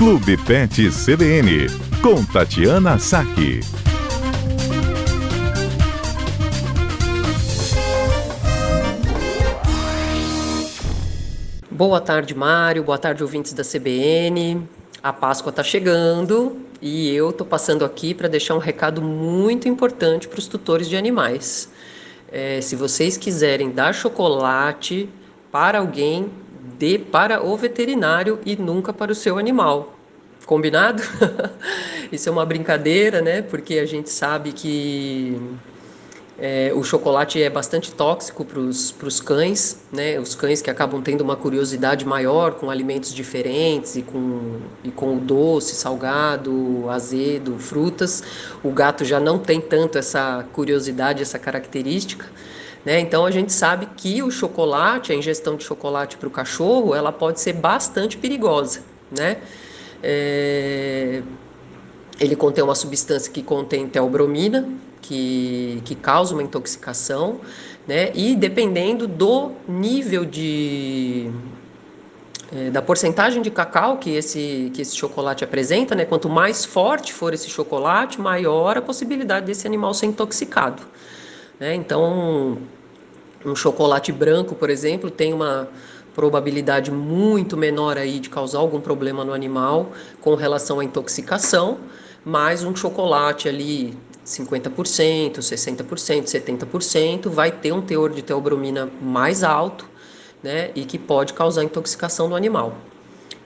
Clube Pet CBN, com Tatiana Saque. Boa tarde, Mário. Boa tarde, ouvintes da CBN. A Páscoa está chegando e eu estou passando aqui para deixar um recado muito importante para os tutores de animais. É, se vocês quiserem dar chocolate para alguém, dê para o veterinário e nunca para o seu animal. Combinado? Isso é uma brincadeira, né? Porque a gente sabe que é, o chocolate é bastante tóxico para os cães, né? Os cães que acabam tendo uma curiosidade maior com alimentos diferentes e com, e com o doce, salgado, azedo, frutas. O gato já não tem tanto essa curiosidade, essa característica. Né? Então a gente sabe que o chocolate, a ingestão de chocolate para o cachorro, ela pode ser bastante perigosa. Né? É... Ele contém uma substância que contém teobromina, que, que causa uma intoxicação, né? E dependendo do nível de é, da porcentagem de cacau que esse, que esse chocolate apresenta, né? Quanto mais forte for esse chocolate, maior a possibilidade desse animal ser intoxicado. Né? Então, um chocolate branco, por exemplo, tem uma probabilidade muito menor aí de causar algum problema no animal com relação à intoxicação, mas um chocolate ali 50%, 60%, 70% vai ter um teor de teobromina mais alto, né, e que pode causar intoxicação do animal.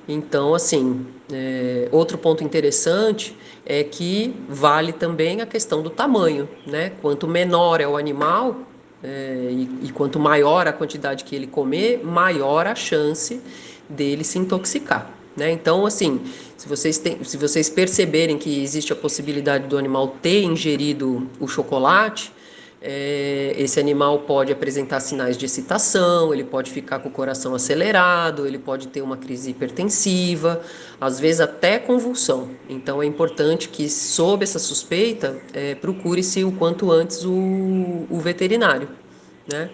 Então, assim, é, outro ponto interessante é que vale também a questão do tamanho, né? Quanto menor é o animal é, e, e quanto maior a quantidade que ele comer, maior a chance dele se intoxicar. Né? Então, assim, se vocês, tem, se vocês perceberem que existe a possibilidade do animal ter ingerido o chocolate, é, esse animal pode apresentar sinais de excitação, ele pode ficar com o coração acelerado, ele pode ter uma crise hipertensiva, às vezes até convulsão. Então é importante que, sob essa suspeita, é, procure-se o quanto antes o, o veterinário. Né?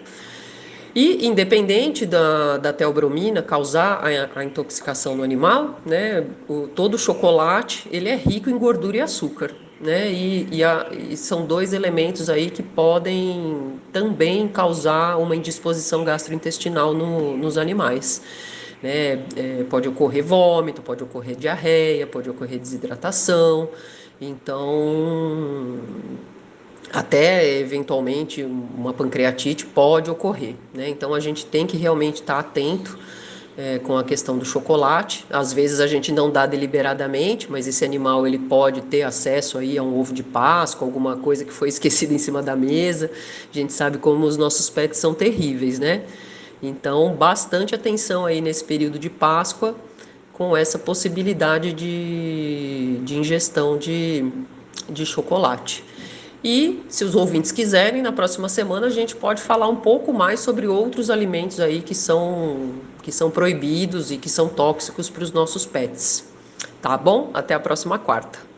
E independente da, da teobromina causar a, a intoxicação no animal, né, o, todo chocolate ele é rico em gordura e açúcar. Né, e, e, a, e são dois elementos aí que podem também causar uma indisposição gastrointestinal no, nos animais. Né? É, pode ocorrer vômito, pode ocorrer diarreia, pode ocorrer desidratação. Então, até eventualmente uma pancreatite pode ocorrer. Né? Então a gente tem que realmente estar atento é, com a questão do chocolate. Às vezes a gente não dá deliberadamente, mas esse animal ele pode ter acesso aí a um ovo de Páscoa, alguma coisa que foi esquecida em cima da mesa. A gente sabe como os nossos pets são terríveis, né? Então, bastante atenção aí nesse período de Páscoa com essa possibilidade de, de ingestão de, de chocolate. E, se os ouvintes quiserem, na próxima semana a gente pode falar um pouco mais sobre outros alimentos aí que são, que são proibidos e que são tóxicos para os nossos pets. Tá bom? Até a próxima quarta.